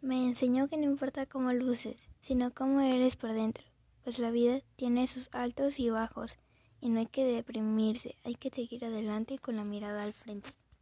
Me enseñó que no importa cómo luces, sino cómo eres por dentro, pues la vida tiene sus altos y bajos y no hay que deprimirse, hay que seguir adelante con la mirada al frente.